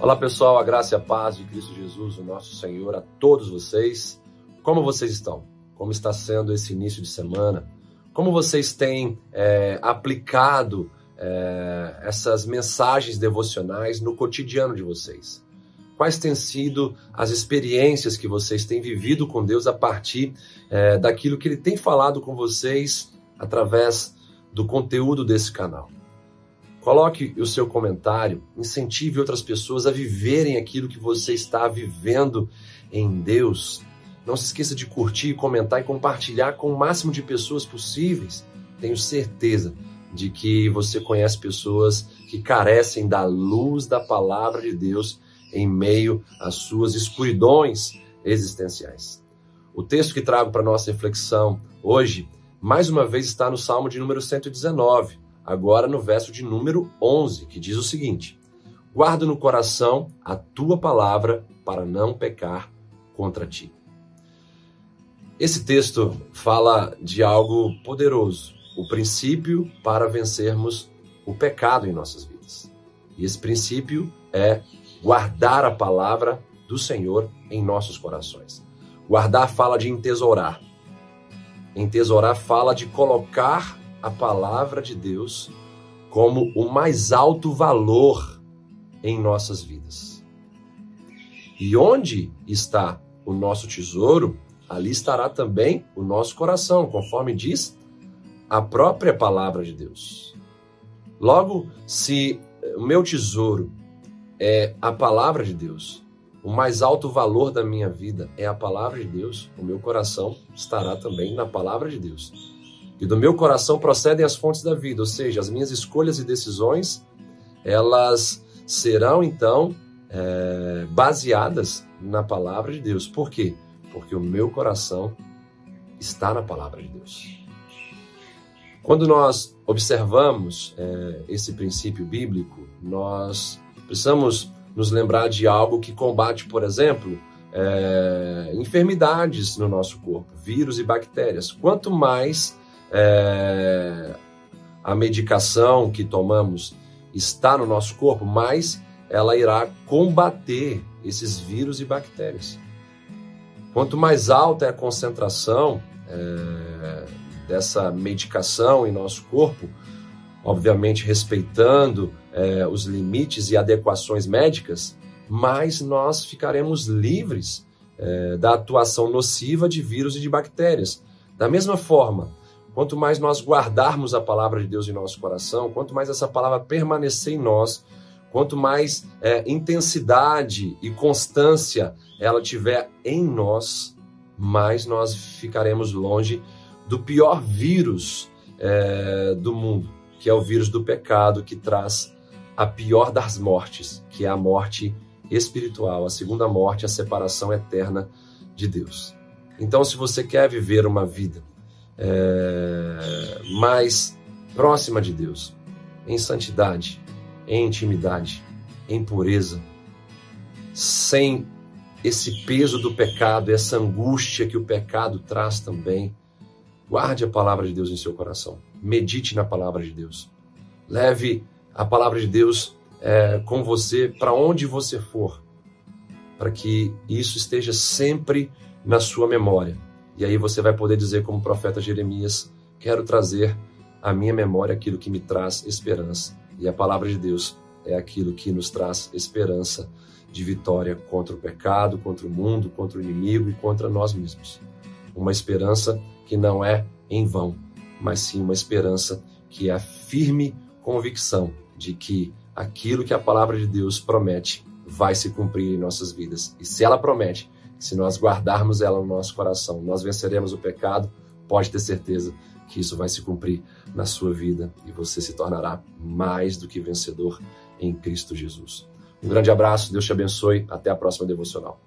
Olá pessoal, a graça e a paz de Cristo Jesus, o nosso Senhor, a todos vocês. Como vocês estão? Como está sendo esse início de semana? Como vocês têm é, aplicado é, essas mensagens devocionais no cotidiano de vocês? Quais têm sido as experiências que vocês têm vivido com Deus a partir é, daquilo que Ele tem falado com vocês através do conteúdo desse canal? Coloque o seu comentário, incentive outras pessoas a viverem aquilo que você está vivendo em Deus. Não se esqueça de curtir, comentar e compartilhar com o máximo de pessoas possíveis. Tenho certeza de que você conhece pessoas que carecem da luz da palavra de Deus em meio às suas escuridões existenciais. O texto que trago para nossa reflexão hoje, mais uma vez, está no Salmo de número 119 agora no verso de número 11, que diz o seguinte: Guarda no coração a tua palavra para não pecar contra ti. Esse texto fala de algo poderoso, o princípio para vencermos o pecado em nossas vidas. E esse princípio é guardar a palavra do Senhor em nossos corações. Guardar fala de entesourar. Entesourar fala de colocar a palavra de Deus como o mais alto valor em nossas vidas. E onde está o nosso tesouro, ali estará também o nosso coração, conforme diz a própria palavra de Deus. Logo, se o meu tesouro é a palavra de Deus, o mais alto valor da minha vida é a palavra de Deus, o meu coração estará também na palavra de Deus. E do meu coração procedem as fontes da vida, ou seja, as minhas escolhas e decisões, elas serão então é, baseadas na palavra de Deus. Por quê? Porque o meu coração está na palavra de Deus. Quando nós observamos é, esse princípio bíblico, nós precisamos nos lembrar de algo que combate, por exemplo, é, enfermidades no nosso corpo, vírus e bactérias. Quanto mais é, a medicação que tomamos está no nosso corpo, mais ela irá combater esses vírus e bactérias. Quanto mais alta é a concentração é, dessa medicação em nosso corpo, obviamente respeitando é, os limites e adequações médicas, mais nós ficaremos livres é, da atuação nociva de vírus e de bactérias. Da mesma forma, Quanto mais nós guardarmos a palavra de Deus em nosso coração, quanto mais essa palavra permanecer em nós, quanto mais é, intensidade e constância ela tiver em nós, mais nós ficaremos longe do pior vírus é, do mundo, que é o vírus do pecado, que traz a pior das mortes, que é a morte espiritual, a segunda morte, a separação eterna de Deus. Então, se você quer viver uma vida é, mais próxima de Deus, em santidade, em intimidade, em pureza, sem esse peso do pecado, essa angústia que o pecado traz também. Guarde a palavra de Deus em seu coração. Medite na palavra de Deus. Leve a palavra de Deus é, com você para onde você for, para que isso esteja sempre na sua memória e aí você vai poder dizer, como o profeta Jeremias: Quero trazer à minha memória aquilo que me traz esperança. E a palavra de Deus é aquilo que nos traz esperança de vitória contra o pecado, contra o mundo, contra o inimigo e contra nós mesmos. Uma esperança que não é em vão, mas sim uma esperança que é a firme convicção de que aquilo que a palavra de Deus promete vai se cumprir em nossas vidas. E se ela promete, se nós guardarmos ela no nosso coração, nós venceremos o pecado, pode ter certeza que isso vai se cumprir na sua vida e você se tornará mais do que vencedor em Cristo Jesus. Um grande abraço, Deus te abençoe, até a próxima devocional.